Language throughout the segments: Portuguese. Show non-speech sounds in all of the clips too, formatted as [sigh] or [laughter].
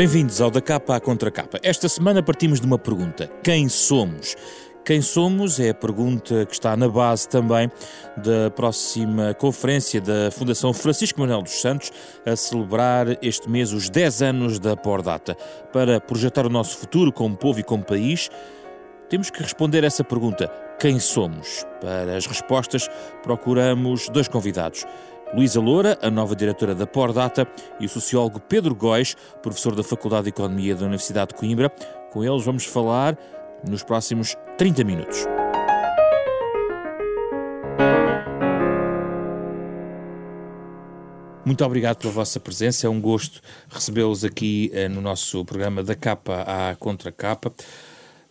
Bem-vindos ao Da Capa à Contra Capa. Esta semana partimos de uma pergunta: quem somos? Quem somos é a pergunta que está na base também da próxima conferência da Fundação Francisco Manuel dos Santos a celebrar este mês os 10 anos da Pordata. Para projetar o nosso futuro como povo e como país, temos que responder essa pergunta: quem somos? Para as respostas, procuramos dois convidados. Luísa Loura, a nova diretora da Pordata, e o sociólogo Pedro Góis, professor da Faculdade de Economia da Universidade de Coimbra. Com eles vamos falar nos próximos 30 minutos. Muito obrigado pela vossa presença, é um gosto recebê-los aqui eh, no nosso programa da capa à contra capa.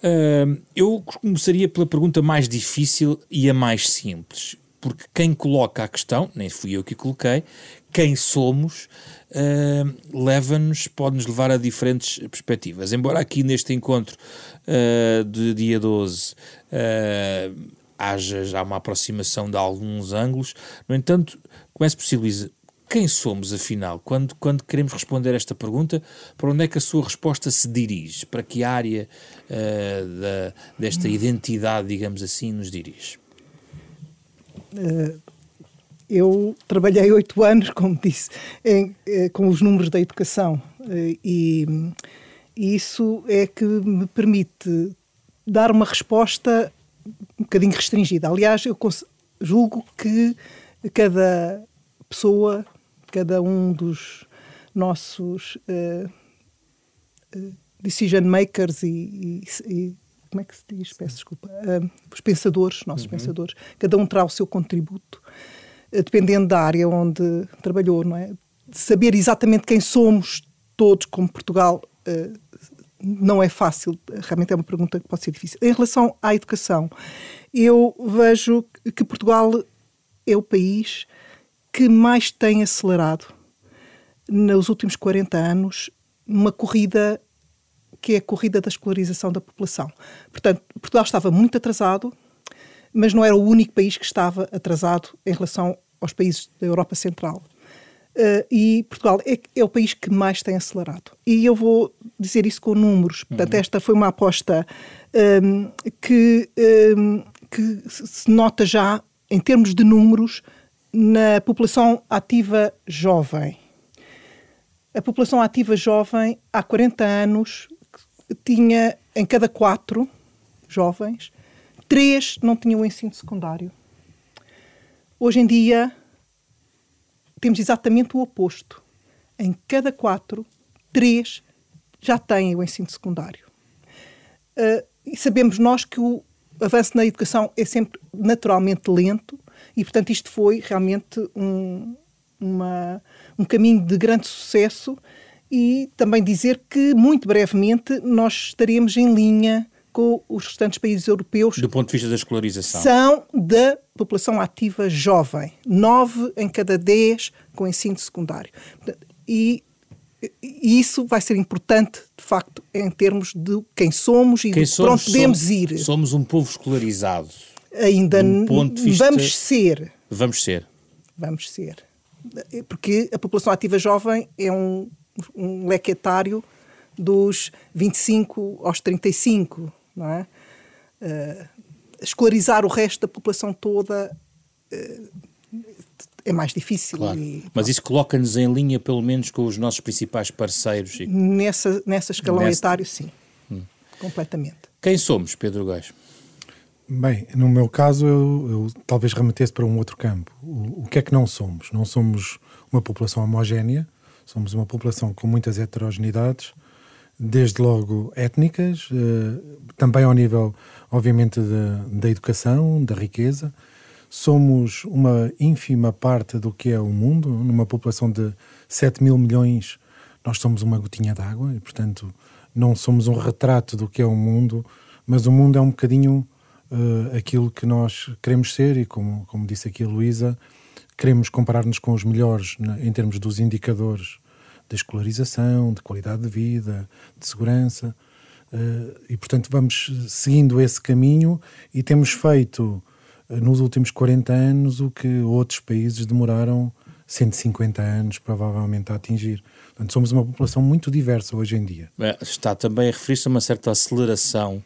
Uh, eu começaria pela pergunta mais difícil e a mais simples porque quem coloca a questão, nem fui eu que coloquei, quem somos, uh, leva-nos, pode-nos levar a diferentes perspectivas. Embora aqui neste encontro uh, de dia 12 uh, eh, haja já uma aproximação de alguns ângulos, no entanto, começo por si, quem somos afinal? Quando, quando queremos responder esta pergunta, para onde é que a sua resposta se dirige? Para que área da, desta identidade, digamos assim, nos dirige? Eh, eu trabalhei oito [laughs] anos, como disse, em, eh, com os números da educação eh, e, e isso é que me permite dar uma resposta um bocadinho restringida. Aliás, eu julgo que cada pessoa, cada um dos nossos uh, decision makers e, e, como é que se diz? Peço desculpa. Uh, os pensadores, nossos uhum. pensadores, cada um terá o seu contributo, uh, dependendo da área onde trabalhou, não é? Saber exatamente quem somos todos, como Portugal, uh, não é fácil, realmente é uma pergunta que pode ser difícil. Em relação à educação, eu vejo que Portugal é o país que mais tem acelerado nos últimos 40 anos uma corrida que é a corrida da escolarização da população. Portanto, Portugal estava muito atrasado, mas não era o único país que estava atrasado em relação aos países da Europa Central. Uh, e Portugal é, é, o país que mais tem acelerado. E eu vou dizer isso com números. Portanto, uhum. esta foi uma aposta um, ehm, que, um, ehm, que se nota já, em termos de números, na população ativa jovem. A população ativa jovem, há 40 anos, tinha em cada quatro jovens, três não tinham ensino secundário. Hoje em dia temos exatamente o oposto. Em cada quatro, três já têm o ensino secundário. Uh, e sabemos nós que o avanço na educação é sempre naturalmente lento e, portanto, isto foi realmente um, uma, um caminho de grande sucesso e também dizer que, muito brevemente, nós estaremos em linha com os restantes países europeus. Do ponto de vista da escolarização? São da população ativa jovem. Nove em cada dez com ensino secundário. E, e isso vai ser importante, de facto, em termos de quem somos e quem de somos, onde podemos somos, ir. Somos um povo escolarizado. Ainda vista... vamos ser. Vamos ser. Vamos ser. Porque a população ativa jovem é um um leque etário dos 25 aos 35, não é? Uh, escolarizar o resto da população toda uh, é mais difícil. Claro. E, Mas isso coloca-nos em linha, pelo menos, com os nossos principais parceiros? E... Nessa, nessa escalão etário, sim. Hum. Completamente. Quem somos, Pedro Gás? Bem, no meu caso, eu, eu, talvez remetesse para um outro campo. O, o que é que não somos? Não somos uma população homogénea, Somos uma população com muitas heterogeneidades, desde logo étnicas, eh, também ao nível, obviamente, da educação, da riqueza. Somos uma ínfima parte do que é o mundo, numa população de 7 mil milhões, nós somos uma gotinha d'água e, portanto, não somos um retrato do que é o mundo, mas o mundo é um bocadinho uh, aquilo que nós queremos ser e, como, como disse aqui a Luísa, queremos comparar-nos com os melhores né, em termos dos indicadores de escolarização, de qualidade de vida, de segurança. Uh, e, portanto, vamos seguindo esse caminho e temos feito uh, nos últimos 40 anos o que outros países demoraram 150 anos, provavelmente, a atingir. Portanto, somos uma população muito diversa hoje em dia. Está também a referir-se a uma certa aceleração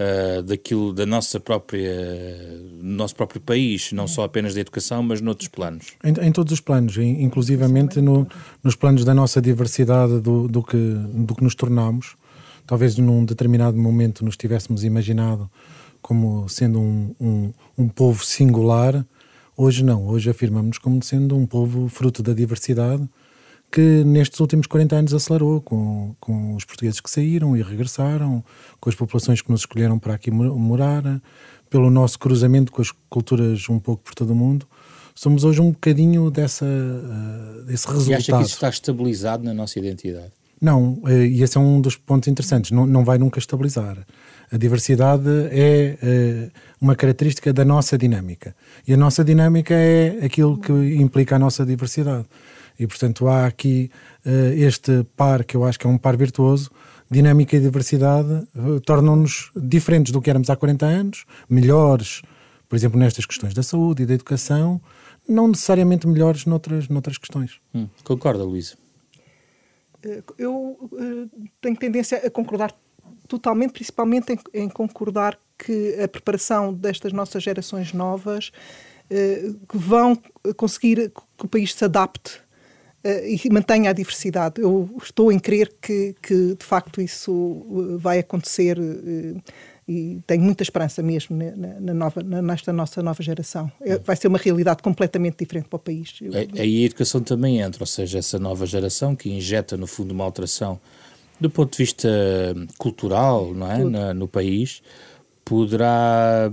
uh, daquilo da nossa própria nosso próprio país, não só apenas da educação, mas noutros planos. Em, em todos os planos, inclusivamente no, nos planos da nossa diversidade, do, do, que, do que nos tornamos. Talvez num determinado momento nos tivéssemos imaginado como sendo um, um, um povo singular. Hoje não, hoje afirmamos como sendo um povo fruto da diversidade que nestes últimos 40 anos acelerou com, com os portugueses que saíram e regressaram, com as populações que nos escolheram para aqui morar, pelo nosso cruzamento com as culturas um pouco por todo o mundo. Somos hoje um bocadinho dessa, uh, desse resultado. E acha que isso está estabilizado na nossa identidade? Não, eh, e esse é um dos pontos interessantes, não, não vai nunca estabilizar. A diversidade é uh, uma característica da nossa dinâmica. E a nossa dinâmica é aquilo que implica a nossa diversidade. E, portanto, há aqui uh, este par, que eu acho que é um par virtuoso, dinâmica e diversidade uh, tornam-nos diferentes do que éramos há 40 anos, melhores, por exemplo, nestas questões da saúde e da educação, não necessariamente melhores noutras, noutras questões. Hum, concorda, Luísa? Eh, eu uh, tenho tendência a concordar totalmente, principalmente em, em, concordar que a preparação destas nossas gerações novas uh, que vão conseguir que o país se adapte uh, e mantenha a diversidade. Eu estou em crer que, que de facto isso eh, vai acontecer uh, e tenho muita esperança mesmo na, na nova, na, nesta nossa nova geração. Vai ser uma realidade completamente diferente para o país. Eu... Aí a educação também entra, ou seja, essa nova geração que injeta no fundo uma alteração do ponto de vista cultural não é? Na, no país, poderá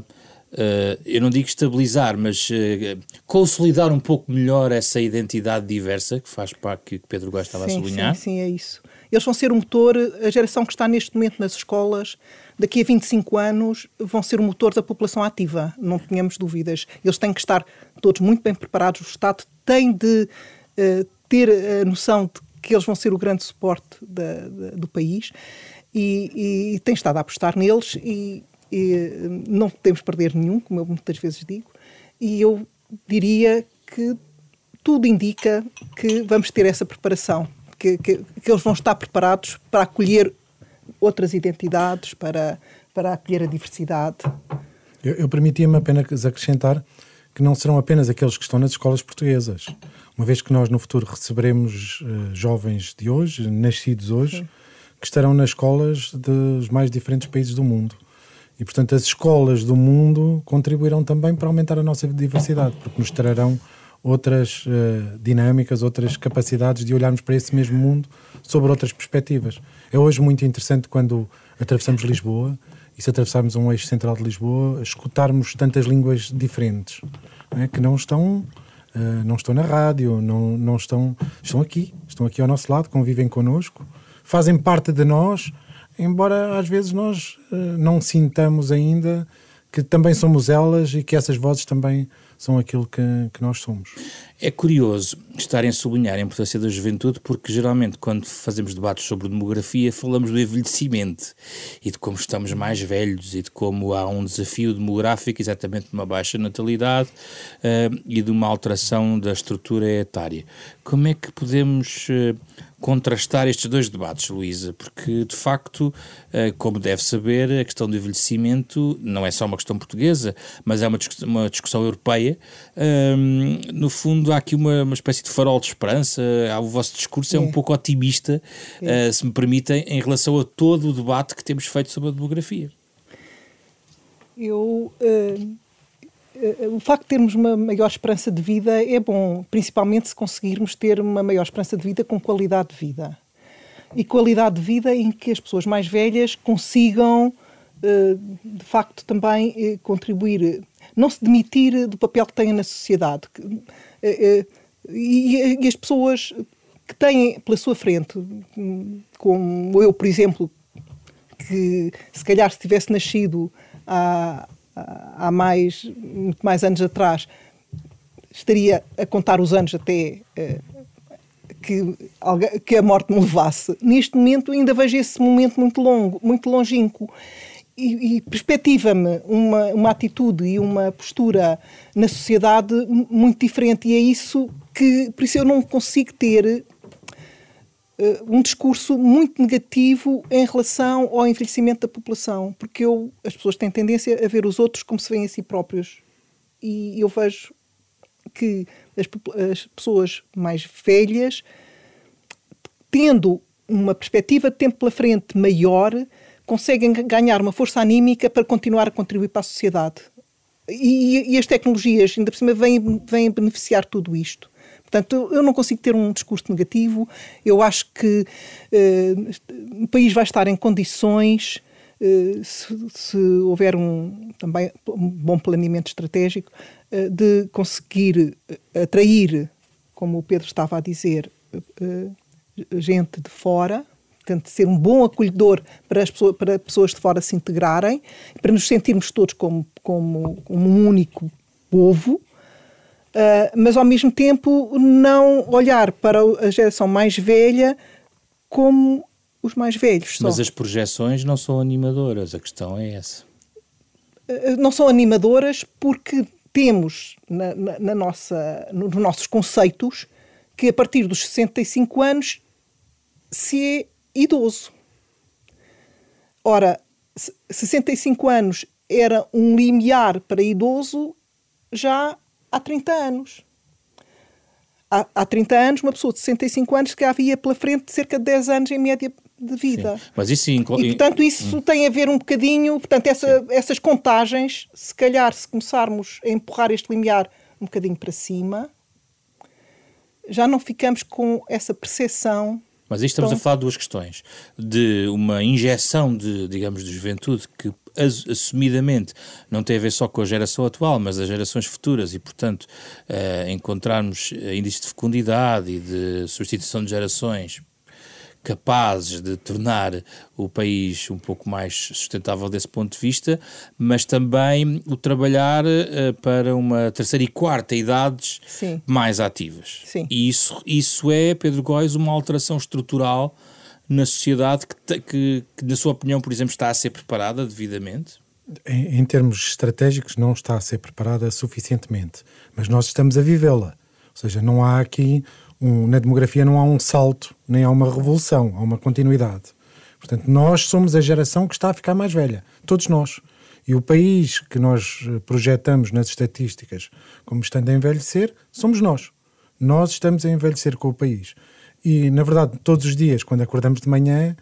Uh, eu não digo estabilizar, mas uh, consolidar um pouco melhor essa identidade diversa que faz parte que Pedro Góes estava sim, a sublinhar. Sim, sim, é isso. Eles vão ser um motor, a geração que está neste momento nas escolas, daqui a 25 anos, vão ser o motor da população ativa, não tenhamos dúvidas. Eles têm que estar todos muito bem preparados, o Estado tem de uh, ter a noção de que eles vão ser o grande suporte da, da, do país e, e tem estado a apostar neles e e não podemos perder nenhum, como eu muitas vezes digo, e eu diria que tudo indica que vamos ter essa preparação, que, que, que eles vão estar preparados para acolher outras identidades, para, para acolher a diversidade. Eu, eu permitia-me apenas acrescentar que não serão apenas aqueles que estão nas escolas portuguesas. Uma vez que nós no futuro receberemos uh, jovens de hoje, nascidos hoje, Sim. que estarão nas escolas dos mais diferentes países do mundo. E, portanto, as escolas do mundo contribuirão também para aumentar a nossa diversidade, porque nos trarão outras uh, dinâmicas, outras capacidades de olharmos para esse mesmo mundo sobre outras perspectivas. É hoje muito interessante quando atravessamos Lisboa e se atravessarmos um eixo central de Lisboa, escutarmos tantas línguas diferentes é? que não estão uh, não estão na rádio, não, não estão estão aqui, estão aqui ao nosso lado, convivem connosco, fazem parte de nós embora às vezes nós uh, não sintamos ainda que também somos elas e que essas vozes também são aquilo que, que, nós somos. É curioso estarem a sublinhar a importância da juventude, porque geralmente, quando fazemos debates sobre demografia, falamos do envelhecimento e de como estamos mais velhos e de como há um desafio demográfico, exatamente de uma baixa natalidade uh, e de uma alteração da estrutura etária. Como é que podemos. Uh, contrastar estes dois debates, Luísa, porque de facto, eh, como deve saber, a questão do envelhecimento não é só uma questão portuguesa, mas é uma discussão, uma discussão europeia. no fundo, há aqui uma, uma espécie de farol de esperança. O vosso discurso é, é um pouco otimista, é. se me permitem, em relação a todo o debate que temos feito sobre a demografia. Eu. Uh o facto de termos uma maior esperança de vida é bom, principalmente se conseguirmos ter uma maior esperança de vida com qualidade de vida. E qualidade de vida em que as pessoas mais velhas consigam, eh, de facto, também eh, contribuir, não se demitir do papel que têm na sociedade. E as pessoas que têm pela sua frente, como eu, por exemplo, que se calhar se tivesse nascido há, há mais, muito mais anos atrás, estaria a contar os anos até uh, que, que a morte me levasse. Neste momento ainda vejo esse momento muito longo, muito longínquo. E, e perspectiva-me uma, uma atitude e uma postura na sociedade muito diferente. E é isso que, por isso eu não consigo ter um discurso muito negativo em relação ao envelhecimento da população, porque eu, as pessoas têm tendência a ver os outros como se veem a si próprios. E eu vejo que as, as pessoas mais velhas, tendo uma perspectiva de tempo pela frente maior, conseguem ganhar uma força anímica para continuar a contribuir para a sociedade. E, e as tecnologias, ainda por cima, vêm, vêm beneficiar tudo isto. Portanto, eu não consigo ter um discurso negativo. Eu acho que uh, o país vai estar em condições, uh, se, se, houver um, também um bom planeamento estratégico, uh, de conseguir atrair, como o Pedro estava a dizer, gente de fora, portanto, ser um bom acolhedor para, as pessoas, para pessoas de fora se integrarem, para nos sentirmos todos como, como, um único povo, mas ao mesmo tempo não olhar para a geração mais velha como os mais velhos. Só. Mas as projeções não são animadoras, a questão é essa. Uh, não são animadoras porque temos na, na, na nossa, nos nossos conceitos que a partir dos 65 anos se é idoso. Ora, 65 anos era um limiar para idoso já há 30 anos. Há, há 30 anos, uma pessoa de 65 anos que havia pela frente cerca de 10 anos em média de vida. Sim. Mas isso. E, portanto, isso hum. tem a ver um bocadinho... Portanto, essa, essas contagens, se calhar, se começarmos a empurrar este limiar um bocadinho para cima, já não ficamos com essa percepção mas aí estamos a falar de duas questões. De uma injeção de, digamos, de juventude que assumidamente não tem a ver só com a geração atual, mas as gerações futuras e, portanto, uh, encontrarmos índices de fecundidade e de substituição de gerações capazes de tornar o país um pouco mais sustentável desse ponto de vista, mas também o trabalhar uh, para uma terceira e quarta idades Sim. mais ativas. Sim. E isso, isso é, Pedro Góis, uma alteração estrutural na sociedade que, que, que, na sua opinião, por exemplo, está a ser preparada devidamente? Em, em termos estratégicos, não está a ser preparada suficientemente, mas nós estamos a vivê-la. Ou seja, não há aqui um, na demografia não há um salto, nem há uma revolução, há uma continuidade. Portanto, nós somos a geração que está a ficar mais velha, todos nós. E o país que nós eh, projetamos nas estatísticas como estando a envelhecer, somos nós. Nós estamos a envelhecer com o país. E, na verdade, todos os dias, quando acordamos de manhã,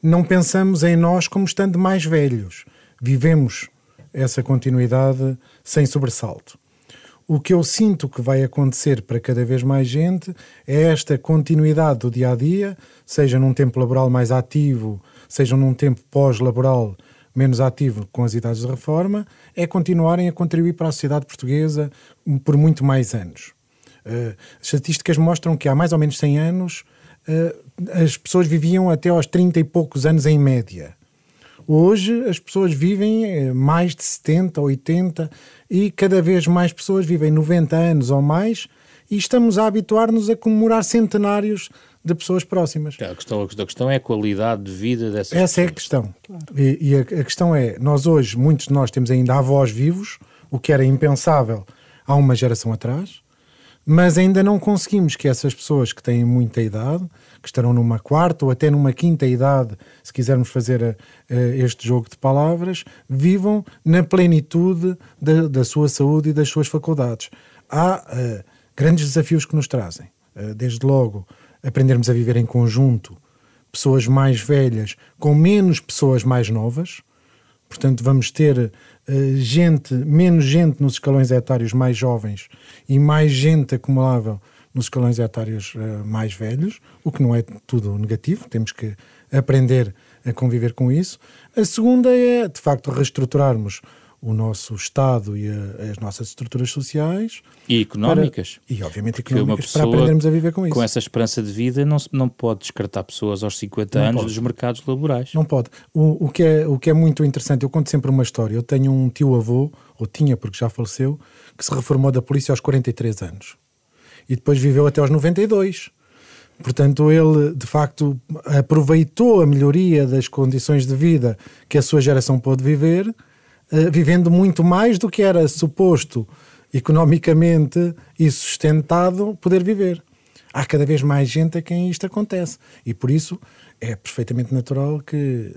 não pensamos em nós como estando mais velhos. Vivemos essa continuidade sem sobressalto. O que eu sinto que vai acontecer para cada vez mais gente é esta continuidade do dia a dia, seja num tempo laboral mais ativo, seja num tempo pós-laboral menos ativo com as idades de reforma, é continuarem a contribuir para a sociedade portuguesa por muito mais anos. Uh, estatísticas mostram que há mais ou menos 100 anos uh, as pessoas viviam até aos 30 e poucos anos em média. Hoje as pessoas vivem eh, mais de 70, 80 e cada vez mais pessoas vivem 90 anos ou mais e estamos a habituar-nos a comemorar centenários de pessoas próximas. A questão, a questão é a qualidade de vida dessas Essa pessoas. é a questão. Claro. E, e a, a, questão é, nós hoje, muitos de nós temos ainda avós vivos, o que era impensável há uma geração atrás, mas ainda não conseguimos que essas pessoas que têm muita idade, que estarão numa quarta ou até numa quinta idade, se quisermos fazer a, a este jogo de palavras, vivam na plenitude da, da, sua saúde e das suas faculdades. Há uh, grandes desafios que nos trazem. Desde logo, aprendermos a viver em conjunto, pessoas mais velhas com menos pessoas mais novas. Portanto, vamos ter uh, gente, menos gente nos escalões etários mais jovens e mais gente acumulável nos escalões etários uh, mais velhos, o que não é tudo negativo, temos que aprender a conviver com isso. A segunda é, de facto, reestruturarmos o nosso Estado e a, as nossas estruturas sociais. E económicas. Para, e, obviamente, Porque económicas, para aprendermos a viver com isso. Com essa esperança de vida, não, não pode descartar pessoas aos 50 não anos pode. dos mercados laborais. Não pode. O, o, que é, o que é muito interessante, eu conto sempre uma história. Eu tenho um tio-avô, ou tinha porque já faleceu, que se reformou da polícia aos 43 anos e depois viveu até aos 92. Portanto, ele de facto aproveitou a melhoria das condições de vida que a sua geração pôde viver, vivendo muito mais do que era suposto economicamente e sustentado poder viver. Há cada vez mais gente a quem isto acontece. E por isso é perfeitamente natural que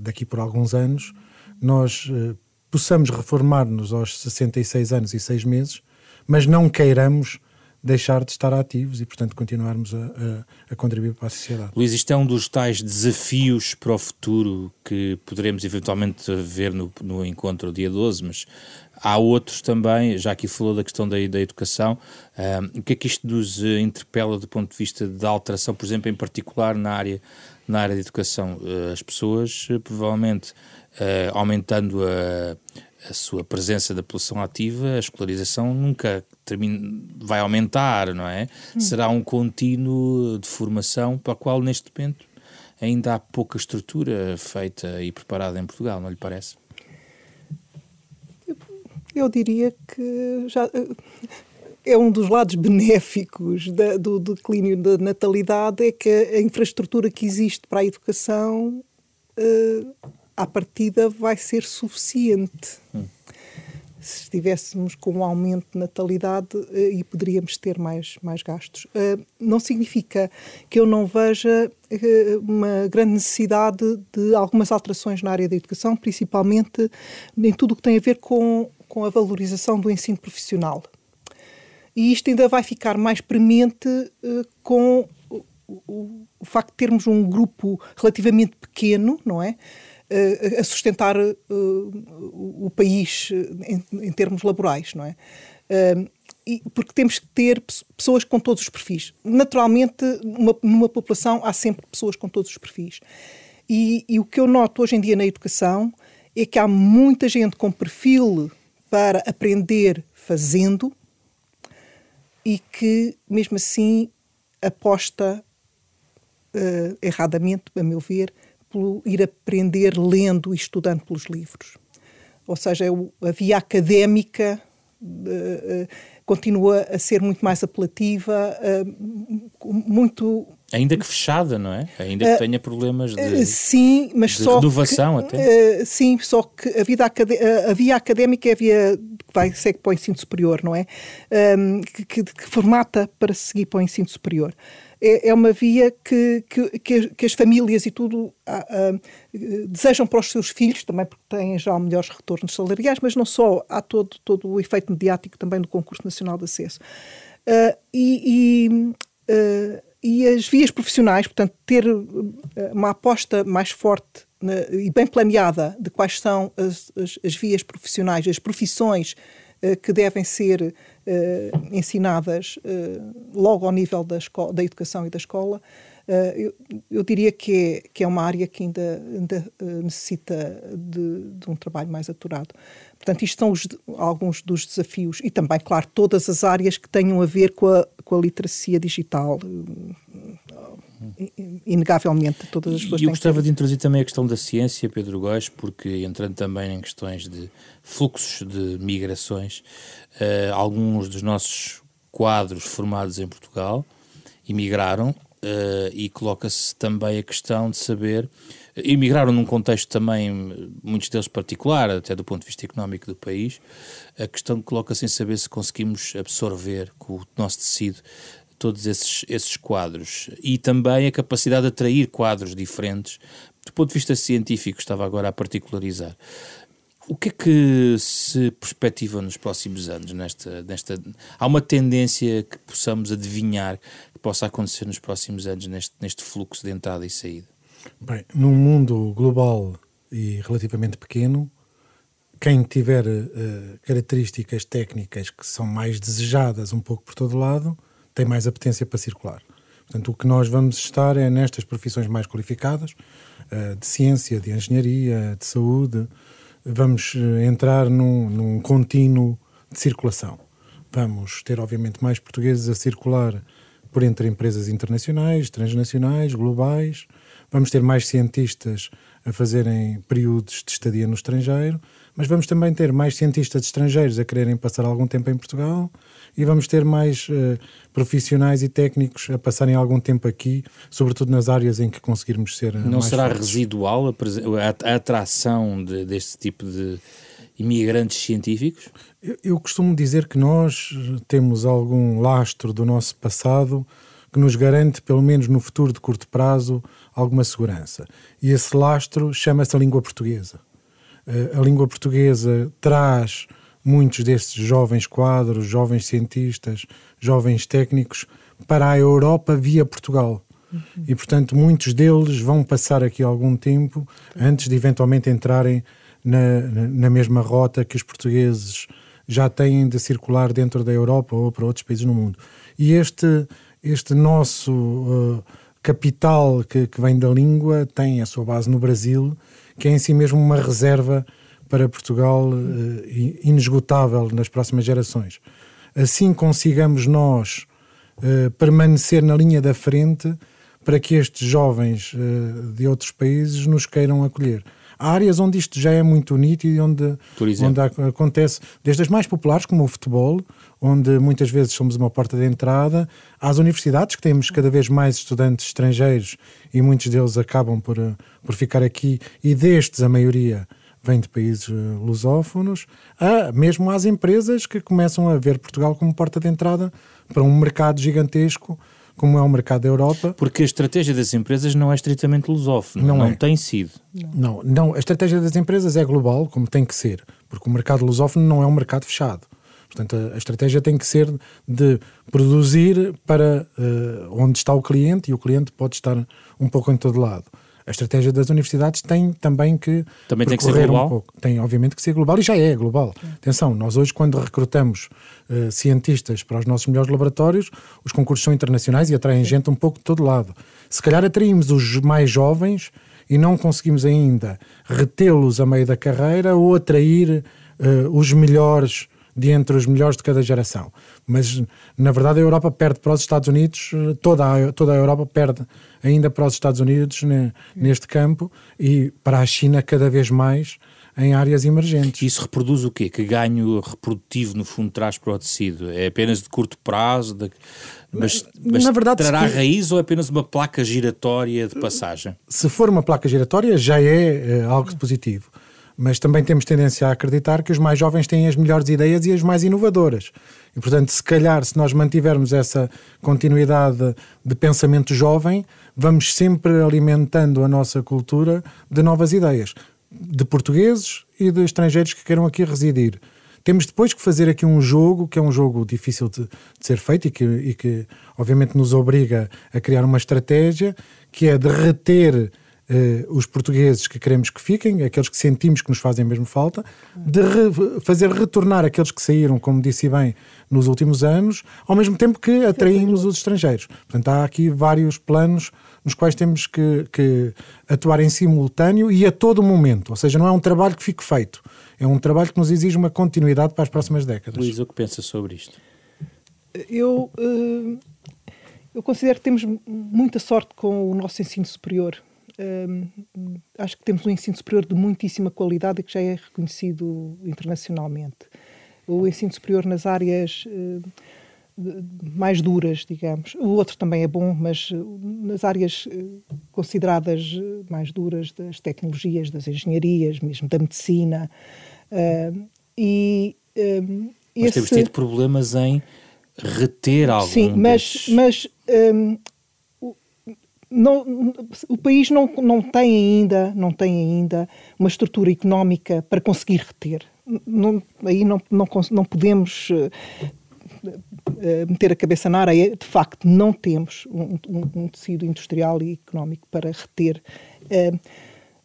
daqui por alguns anos nós eh, possamos reformar-nos aos 66 anos e 6 meses, mas não queiramos deixar de estar ativos e, portanto, continuarmos a, a, a, contribuir para a sociedade. Luís, isto é um dos tais desafios para o futuro que poderemos eventualmente ver no, no encontro dia 12, mas há outros também, já aqui falou da questão da, da educação, um, o que é que isto nos eh, interpela do ponto de vista da alteração, por exemplo, em particular na área, na área da educação? Uh, as pessoas, uh, provavelmente, uh, aumentando a a sua presença da população ativa, a escolarização nunca vai aumentar, não é? Hum. Será um contínuo de formação para o qual, neste momento, ainda há pouca estrutura feita e preparada em Portugal, não lhe parece? Eu, eu diria que já é um dos lados [laughs] benéficos da, do declínio da natalidade é que a infraestrutura que existe para a educação uh, à partida vai ser suficiente. Hum. Se estivéssemos com um aumento de natalidade eh, e poderíamos ter mais, mais gastos. Uh, não significa que eu não veja uh, uma grande necessidade de algumas alterações na área da educação, principalmente em tudo o que tem a ver com, com a valorização do ensino profissional. E isto ainda vai ficar mais premente com o, o, o, facto de termos um grupo relativamente pequeno, não é? A sustentar uh, o país em, em, termos laborais, não é? Porque temos que ter pessoas com todos os perfis. Naturalmente, numa, numa população há sempre pessoas com todos os perfis. E, e, o que eu noto hoje em dia na educação é que há muita gente com perfil para aprender fazendo e que, mesmo assim, aposta uh, erradamente, a meu ver, pelo ir aprender lendo e estudando pelos livros. Ou seja, a via académica uh, continua a ser muito mais apelativa, uh, muito... Ainda que fechada, não é? Ainda que tenha problemas de, sim, mas de só renovação que, até. sim, só que a, vida a via académica é a via que vai seguir para o ensino superior, não é? Um, que, que, que formata para seguir para o ensino superior é, é uma via que, que, que, as famílias e tudo ah, ah, desejam para os seus filhos, também porque têm já melhores retornos salariais, mas não só, há todo, todo o efeito mediático também do Concurso Nacional de Acesso. Uh, e, e, e, as vias profissionais, portanto, ter uma aposta mais forte na, e bem planeada de quais são as, as, as vias profissionais, as profissões que devem ser uh, ensinadas uh, logo ao nível da, escola, da educação e da escola, eu, eu, diria que é, que é uma área que ainda, ainda necessita de, de, um trabalho mais aturado. Portanto, isto são os, alguns dos desafios e também, claro, todas as áreas que tenham a ver com a, com a literacia digital inegavelmente todas as pessoas E eu gostava de introduzir também a questão da ciência, Pedro Góes, porque entrando também em questões de fluxos de migrações, uh, alguns dos nossos quadros formados em Portugal emigraram uh, e coloca-se também a questão de saber emigraram num contexto também, muitos deles particular, até do ponto de vista económico do país, a questão coloca-se em saber se conseguimos absorver com o nosso tecido todos esses, esses quadros e também a capacidade de atrair quadros diferentes. Do ponto de vista científico, estava agora a particularizar. O que é que se perspectiva nos próximos anos? Nesta, nesta, há uma tendência que possamos adivinhar que possa acontecer nos próximos anos neste, neste fluxo de entrada e saída? Bem, num mundo global e relativamente pequeno, quem tiver uh, características técnicas que são mais desejadas um pouco por todo lado, tem mais apetência para circular. Portanto, o que nós vamos estar é nestas profissões mais qualificadas, uh, de ciência, de engenharia, de saúde, vamos eh, entrar num, num contínuo de circulação. Vamos ter, obviamente, mais portugueses a circular por entre empresas internacionais, transnacionais, globais. Vamos ter mais cientistas a fazerem períodos de estadia no estrangeiro, mas vamos também ter mais cientistas estrangeiros a quererem passar algum tempo em Portugal e vamos ter mais uh, profissionais e técnicos a passarem algum tempo aqui, sobretudo nas áreas em que conseguirmos ser. Não será fortes. residual a, a, atração de, deste tipo de imigrantes científicos? Eu, eu costumo dizer que nós temos algum lastro do nosso passado que nos garante, pelo menos no futuro de curto prazo, alguma segurança. E esse lastro chama-se a língua portuguesa. Eh, a língua portuguesa traz muitos destes jovens quadros, jovens cientistas, jovens técnicos para a Europa via Portugal. E, portanto, muitos deles vão passar aqui algum tempo antes de eventualmente entrarem na, na mesma rota que os portugueses já têm de circular dentro da Europa ou para outros países no mundo. E este, este nosso uh, capital que, que, vem da língua tem a sua base no Brasil, que é em si mesmo uma reserva para Portugal uh, inesgotável nas próximas gerações. Assim consigamos nós uh, permanecer na linha da frente para que estes jovens de outros países nos queiram acolher. Há áreas onde isto já é muito nítido e onde, onde acontece, desde as mais populares, como o futebol, onde muitas vezes somos uma porta de entrada, às universidades, que temos cada vez mais estudantes estrangeiros e muitos deles acabam por, eh, por ficar aqui, e destes a maioria vem de países eh, lusófonos, a, mesmo às empresas que começam a ver Portugal como porta de entrada para um mercado gigantesco como é o mercado da Europa. Porque a estratégia das empresas não é estritamente lusófona, não, não é. tem sido. Não. não, não, a estratégia das empresas é global, como tem que ser, porque o mercado lusófono não é um mercado fechado. Portanto, a, a estratégia tem que ser de produzir para uh, onde está o cliente e o cliente pode estar um pouco em todo lado. A estratégia das universidades tem também que também tem que ser global. Um pouco. Tem obviamente que ser global e já é global. Atenção, nós hoje quando recrutamos uh, cientistas para os nossos melhores laboratórios, os concursos são internacionais e atraem gente um pouco de todo lado. Se calhar atraímos os mais jovens e não conseguimos ainda retê-los a meio da carreira ou atrair uh, os melhores de entre os melhores de cada geração. Mas, na verdade, a Europa perde para os Estados Unidos, toda a, toda a Europa perde ainda para os Estados Unidos ne, neste campo e para a China cada vez mais em áreas emergentes. Isso reproduz o quê? Que ganho reprodutivo, no fundo, traz para o tecido? É apenas de curto prazo? De... Mas, mas Na verdade, trará se... raiz ou é apenas uma placa giratória de passagem? Se for uma placa giratória, já é, é algo positivo mas também temos tendência a acreditar que os mais jovens têm as melhores ideias e as mais inovadoras. E, portanto, se calhar, se nós mantivermos essa continuidade de pensamento jovem, vamos sempre alimentando a nossa cultura de novas ideias, de portugueses e de estrangeiros que queiram aqui residir. Temos depois que fazer aqui um jogo, que é um jogo difícil de, de ser feito e que, e que, obviamente, nos obriga a criar uma estratégia, que é de reter Uh, os portugueses que queremos que fiquem, aqueles que sentimos que nos fazem mesmo falta, de re fazer retornar aqueles que saíram, como disse bem, nos últimos anos, ao mesmo tempo que atraímos os estrangeiros. Portanto, há aqui vários planos nos quais temos que, que atuar em simultâneo e a todo momento. Ou seja, não é um trabalho que fique feito, é um trabalho que nos exige uma continuidade para as próximas décadas. Luís, o que pensa sobre isto? Eu, uh, eu considero que temos muita sorte com o nosso ensino superior acho que temos um ensino superior de muitíssima qualidade e que já é reconhecido internacionalmente. O ensino superior nas áreas uh, mais duras, digamos. O outro também é bom, mas nas áreas uh, consideradas mais duras das tecnologias, das engenharias, mesmo da medicina. Uh, e, um, mas esse... temos tido problemas em reter algum Sim, mas, destes... mas um, não, o país não, não tem ainda não tem ainda uma estrutura económica para conseguir reter. Não, aí não, não, não podemos uh, uh, meter a cabeça na areia. De facto, não temos um, um, um tecido industrial e económico para reter uh,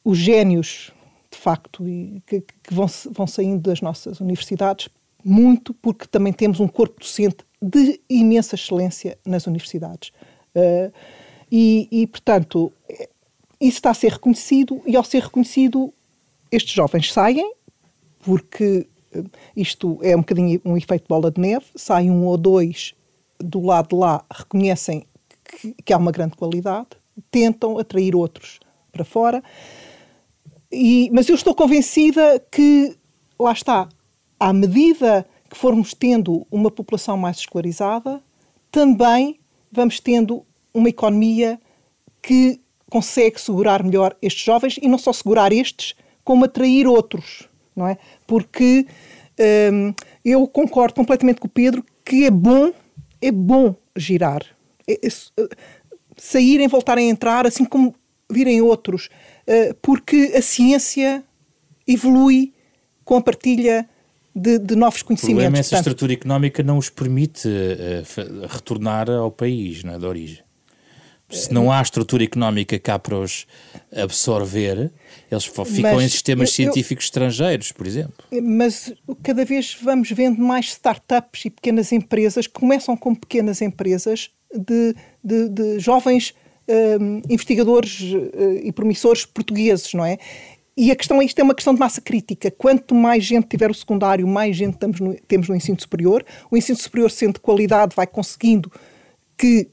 os génios, de facto, que, que vão, vão saindo das nossas universidades, muito porque também temos um corpo docente de imensa excelência nas universidades. Uh, e, e, portanto, isso está a ser reconhecido, e ao ser reconhecido, estes jovens saem, porque eh, isto é um bocadinho um efeito bola de neve, sai um ou dois do lado de lá, reconhecem que, que há uma grande qualidade, tentam atrair outros para fora. E, mas eu estou convencida que, lá está, à medida que formos tendo uma população mais escolarizada, também vamos tendo uma economia que consegue segurar melhor estes jovens e não só segurar estes, como atrair outros. não é? Porque hum, eu concordo completamente com o Pedro que é bom, é bom girar. É, é, saírem, voltarem a entrar, assim como virem outros, uh, porque a ciência evolui com a partilha de, de novos conhecimentos. O problema é essa Portanto, estrutura económica não os permite uh, retornar ao país, não é, de origem. Se não há estrutura económica cá para os absorver, eles ficam mas, em sistemas eu, científicos estrangeiros, por exemplo. Mas cada vez vamos vendo mais startups e pequenas empresas que começam como pequenas empresas de, de, de jovens um, investigadores uh, e promissores portugueses, não é? E a questão é isto é uma questão de massa crítica. Quanto mais gente tiver o secundário, mais gente no, temos no ensino superior. O ensino superior, sendo de qualidade, vai conseguindo que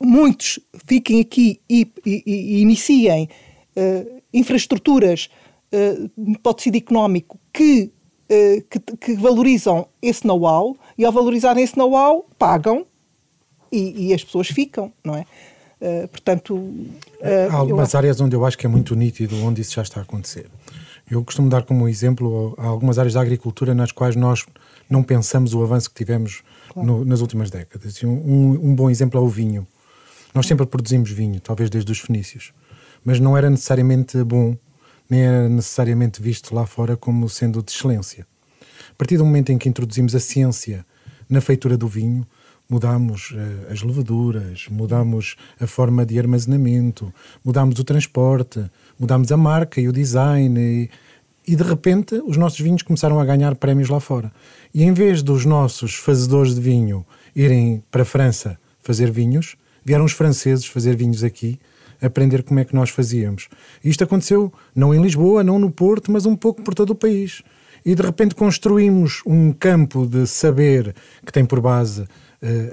muitos fiquem aqui e, e, e iniciem uh, infraestruturas uh, o tecido económico que, uh, que, que, valorizam esse know-how e, ao valorizarem esse know-how, pagam e, e as pessoas ficam, não é? Uh, portanto, há algumas eu... áreas onde eu acho que é muito nítido onde isso já está a acontecer. Eu costumo dar como exemplo algumas áreas da agricultura nas quais nós não pensamos o avanço que tivemos claro. no, nas últimas décadas. Um, um, bom exemplo é o vinho. Nós sempre produzimos vinho, talvez desde os fenícios, mas não era necessariamente bom, nem era necessariamente visto lá fora como sendo de excelência. A partir do momento em que introduzimos a ciência na feitura do vinho, mudamos uh, as levaduras, mudamos a forma de armazenamento, mudamos o transporte, mudamos a marca e o design e, e, de repente os nossos vinhos começaram a ganhar prémios lá fora. E em vez dos nossos fazedores de vinho irem para a França fazer vinhos, vieram os franceses fazer vinhos aqui, aprender como é que nós fazíamos. E isto aconteceu não em Lisboa, não no Porto, mas um pouco por todo o país. E de repente construímos um campo de saber que tem por base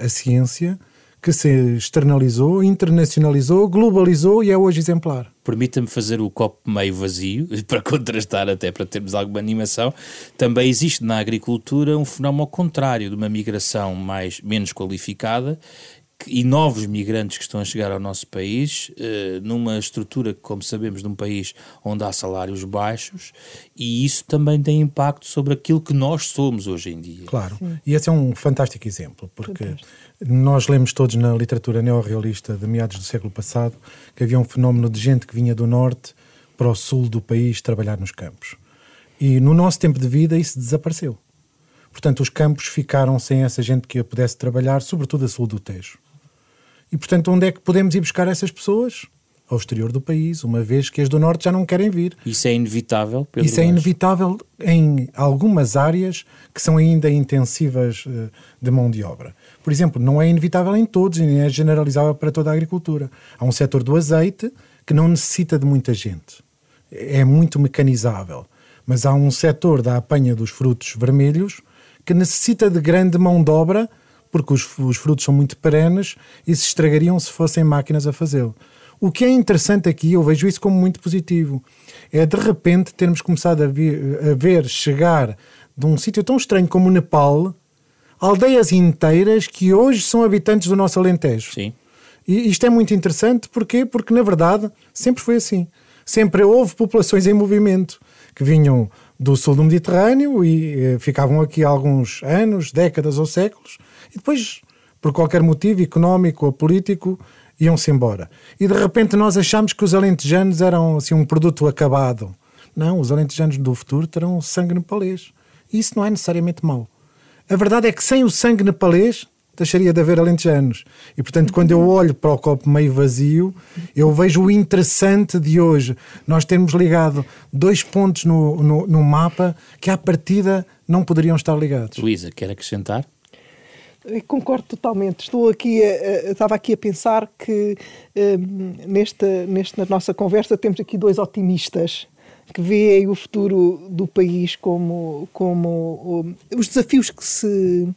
a ciência que se externalizou, internacionalizou, globalizou e é hoje exemplar. Permita-me fazer o copo meio vazio, [laughs] para contrastar até, para termos alguma animação. Também existe na agricultura um fenómeno contrário, de uma migração mais, menos qualificada e novos migrantes que estão a chegar ao nosso país, eh, numa estrutura, como sabemos, de um país onde há salários baixos, e isso também tem impacto sobre aquilo que nós somos hoje em dia. Claro, Sim. e esse é um fantástico exemplo, porque fantástico. nós lemos todos na literatura neorrealista de meados do século passado que havia um fenómeno de gente que vinha do norte para o sul do país trabalhar nos campos. E no nosso tempo de vida isso desapareceu. Portanto, os campos ficaram sem essa gente que pudesse trabalhar, sobretudo a sul do Tejo. E, portanto, onde é que podemos ir buscar essas pessoas? Ao exterior do país, uma vez que as do Norte já não querem vir. Isso é inevitável? Isso é inevitável em algumas áreas que são ainda intensivas uh, de mão de obra. Por exemplo, não é inevitável em todos e nem é generalizável para toda a agricultura. Há um setor do azeite que não necessita de muita gente. É muito mecanizável. Mas há um setor da apanha dos frutos vermelhos que necessita de grande mão de obra porque os, os frutos são muito perenes e se estragariam se fossem máquinas a fazê-lo. O que é interessante aqui, eu vejo isso como muito positivo, é de repente termos começado a, a ver chegar de um sítio tão estranho como o Nepal aldeias inteiras que hoje são habitantes do nosso Alentejo. Sim. E isto é muito interessante, porquê? Porque na verdade sempre foi assim. Sempre houve populações em movimento que vinham do sul do Mediterrâneo e eh, ficavam aqui alguns anos, décadas ou séculos e depois, por qualquer motivo económico ou político, iam-se embora. E de repente nós achamos que os alentejanos eram assim, um produto acabado. Não, os alentejanos do futuro terão sangue nepalês. E isso não é necessariamente mau. A verdade é que sem o sangue nepalês deixaria de haver alentejanos. E portanto, quando eu olho para o copo meio vazio, eu vejo o interessante de hoje. Nós termos ligado dois pontos no, no, no mapa que à partida não poderiam estar ligados. Luísa, quer acrescentar? Concordo totalmente. Estou aqui a, a, estava aqui a pensar que um, nesta, nesta nossa conversa temos aqui dois otimistas que veem o futuro do país como, como um, os desafios que se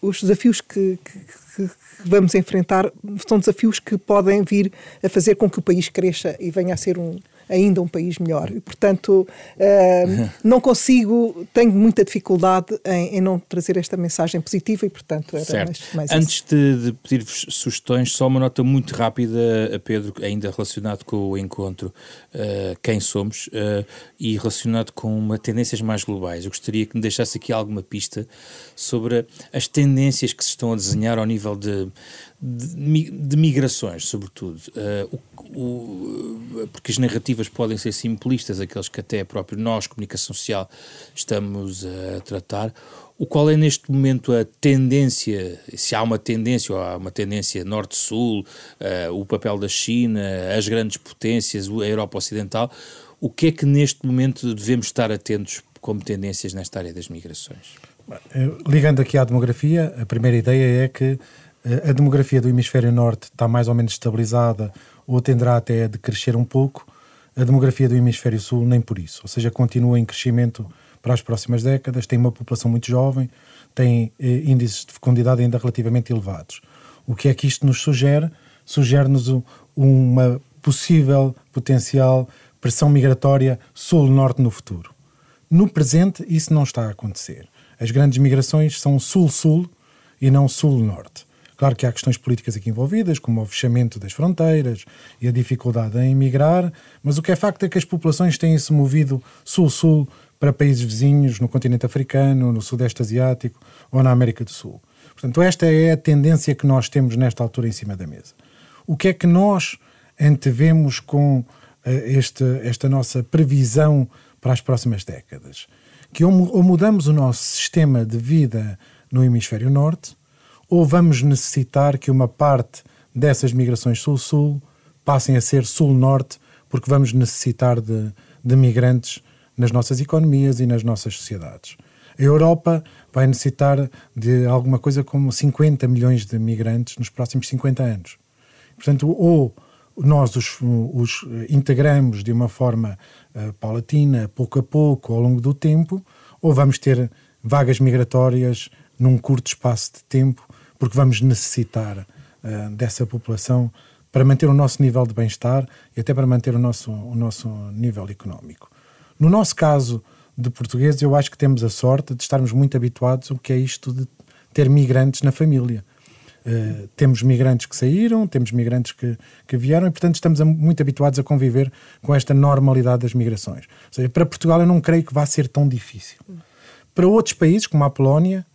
os desafios que, que, que, vamos enfrentar são desafios que podem vir a fazer com que o país cresça e venha a ser um ainda um país melhor. E, portanto, uh, [laughs] não consigo, tenho muita dificuldade em, em, não trazer esta mensagem positiva e, portanto, era certo. mais, mais Antes de, de pedir-vos sugestões, só uma nota muito rápida a Pedro, ainda relacionado com o encontro uh, Quem Somos uh, e relacionado com uma tendências mais globais. Eu gostaria que me deixasse aqui alguma pista sobre as tendências que se estão a desenhar ao nível de, de, de migrações, sobretudo. Uh, o, o, porque as narrativas podem ser simplistas, aqueles que até próprio nós, comunicação social, estamos a tratar. O qual é neste momento a tendência, se há uma tendência, ou há uma tendência norte-sul, uh, o papel da China, as grandes potências, a Europa Ocidental, o que é que neste momento devemos estar atentos como tendências nesta área das migrações? Eh, ligando aqui à demografia, a primeira ideia é que a demografia do hemisfério norte está mais ou menos estabilizada ou tenderá até a decrescer um pouco. A demografia do hemisfério sul nem por isso, ou seja, continua em crescimento para as próximas décadas, tem uma população muito jovem, tem eh, índices de fecundidade ainda relativamente elevados. O que é que isto nos sugere? Sugere-nos uma possível, potencial pressão migratória sul-norte no futuro. No presente, isso não está a acontecer. As grandes migrações são sul-sul e não sul-norte. Claro que há questões políticas aqui envolvidas, como o fechamento das fronteiras e a dificuldade em emigrar, mas o que é facto é que as populações têm se movido sul-sul para países vizinhos, no continente africano, no sudeste asiático ou na América do Sul. Portanto, esta é a tendência que nós temos nesta altura em cima da mesa. O que é que nós antevemos com uh, este, esta nossa previsão para as próximas décadas? Que ou, ou mudamos o nosso sistema de vida no hemisfério norte, ou vamos necessitar que uma parte dessas migrações sul-sul passem a ser sul-norte, porque vamos necessitar de, de migrantes nas nossas economias e nas nossas sociedades. A Europa vai necessitar de alguma coisa como 50 milhões de migrantes nos próximos 50 anos. Portanto, ou nós os, os integramos de uma forma uh, paulatina, pouco a pouco, ao longo do tempo, ou vamos ter vagas migratórias num curto espaço de tempo porque vamos necessitar uh, dessa população para manter o nosso nível de bem-estar e até para manter o nosso, o nosso nível económico. No nosso caso de portugueses, eu acho que temos a sorte de estarmos muito habituados ao que é isto de ter migrantes na família. Uh, temos migrantes que saíram, temos migrantes que, que vieram e, portanto, estamos a, muito habituados a conviver com esta normalidade das migrações. Ou seja, para Portugal eu não creio que vá ser tão difícil. Para outros países, como a Polónia,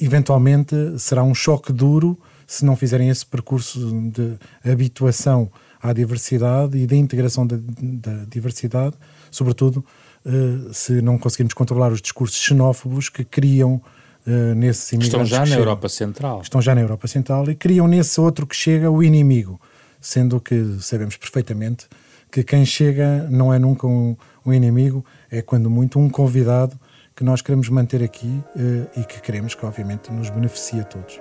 eventualmente será um choque duro se não fizerem esse percurso de habituação à diversidade e de integração da, da diversidade, sobretudo uh, se não conseguirmos controlar os discursos xenófobos que criam uh, nesse imigrantes. Estão já na Europa Central. Estão já na Europa Central e criam nesse outro que chega o inimigo, sendo que sabemos perfeitamente que quem chega não é nunca um, um inimigo, é quando muito um convidado que nós queremos manter aqui uh, e que queremos que, obviamente, nos beneficie a todos.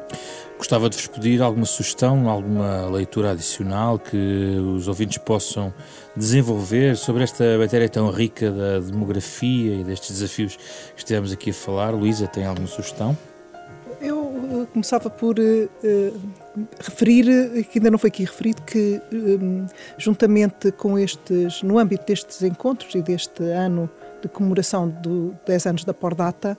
Gostava de vos pedir alguma sugestão, alguma leitura adicional que os ouvintes possam desenvolver sobre esta matéria tão rica da demografia e destes desafios que estivemos aqui a falar. Luísa, tem alguma sugestão? Eu uh, começava por uh, referir, que ainda não foi aqui referido, que um, juntamente com estes, no âmbito destes encontros e deste ano de comemoração dos 10 anos da Pordata,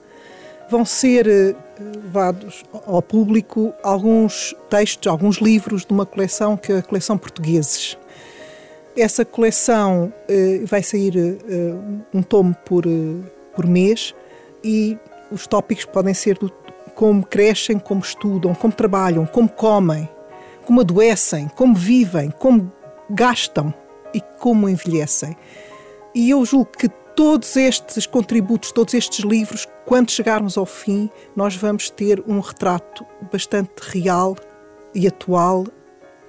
vão ser eh, levados ao público alguns textos, alguns livros de uma coleção que é a coleção Portugueses. Essa coleção eh, vai sair eh, um tomo por, por mês e os tópicos podem ser do, como crescem, como estudam, como trabalham, como comem, como adoecem, como vivem, como gastam e como envelhecem. E eu julgo que todos estes contributos, todos estes livros, quando chegarmos ao fim, nós vamos ter um retrato bastante real e atual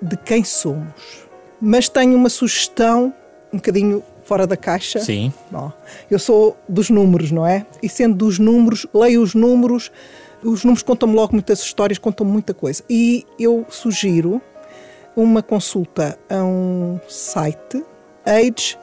de quem somos. Mas tenho uma sugestão um bocadinho fora da caixa. Sim. Bom, eu sou dos números, não é? E sendo dos números, leio os números, os números contam-me logo muitas histórias, contam-me muita coisa. E eu sugiro uma consulta a um site, Age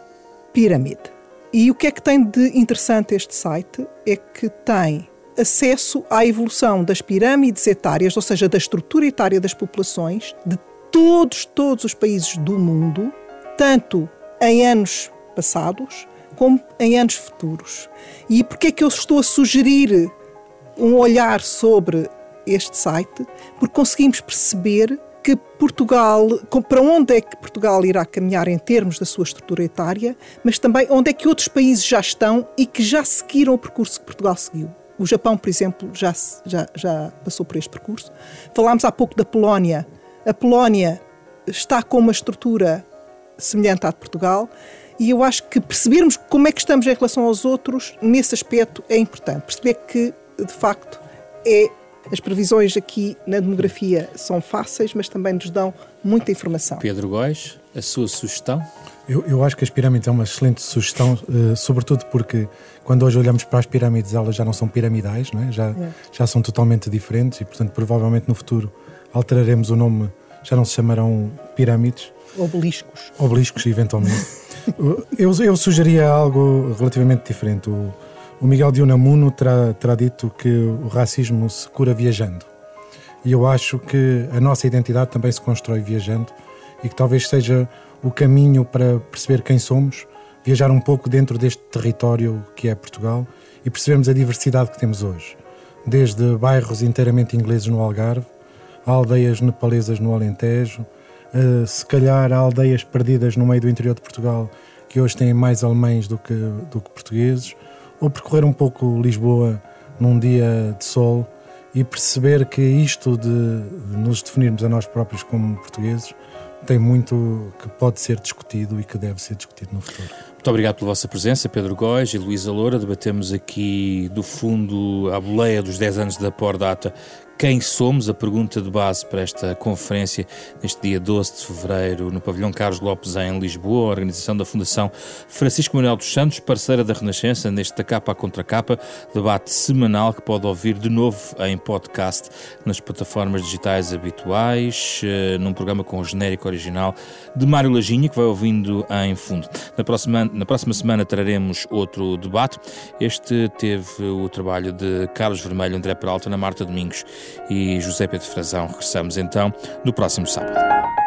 Pyramid. E o que é que tem de interessante este site? É que tem acesso à evolução das pirâmides etárias, ou seja, da estrutura etária das populações de todos, todos os países do mundo, tanto em anos passados como em anos futuros. E porquê é que eu estou a sugerir um olhar sobre este site? Porque conseguimos perceber que Portugal, para onde é que Portugal irá caminhar em termos da sua estrutura etária, mas também onde é que outros países já estão e que já seguiram o percurso que Portugal seguiu. O Japão, por exemplo, já, já, já passou por este percurso. Falámos há pouco da Polónia. A Polónia está com uma estrutura semelhante à de Portugal e eu acho que percebermos como é que estamos em relação aos outros, nesse aspecto, é importante. Perceber que, de facto, é as previsões aqui na demografia são fáceis, mas também nos dão muita informação. Pedro Góis, a sua sugestão? Eu, eu acho que as pirâmides é uma excelente sugestão, uh, sobretudo porque quando hoje olhamos para as pirâmides, elas já não são piramidais, não é? Já, é. já são totalmente diferentes e, portanto, provavelmente no futuro alteraremos o nome, já não se chamarão pirâmides. Obeliscos. Obeliscos, eventualmente. [laughs] eu, eu sugeria algo relativamente diferente. O, o Miguel de Unamuno terá, terá dito que o racismo se cura viajando. E eu acho que a nossa identidade também se constrói viajando e que talvez seja o caminho para perceber quem somos, viajar um pouco dentro deste território que é Portugal e percebermos a diversidade que temos hoje. Desde bairros inteiramente ingleses no Algarve, a aldeias nepalesas no Alentejo, a, se calhar a aldeias perdidas no meio do interior de Portugal que hoje têm mais alemães do que, do que portugueses, ou percorrer um pouco Lisboa num dia de sol e perceber que isto de, nos definirmos a nós próprios como portugueses tem muito que pode ser discutido e que deve ser discutido no futuro. Muito obrigado pela vossa presença, Pedro Góis e Luísa Loura. Debatemos aqui do fundo a boleia dos 10 anos da Pordata quem somos, a pergunta de base para esta conferência neste dia 12 de fevereiro no pavilhão Carlos Lopes em Lisboa, a organização da Fundação Francisco Manuel dos Santos, parceira da Renascença, neste capa à contra capa, debate semanal que pode ouvir de novo em podcast nas plataformas digitais habituais, eh, num programa com o genérico original de Mário Laginha, que vai ouvindo em fundo. Na próxima, na próxima semana traremos outro debate. Este teve o trabalho de Carlos Vermelho, André Peralta, na Marta Domingos e José Pedro Frazão. Regressamos então no próximo sábado.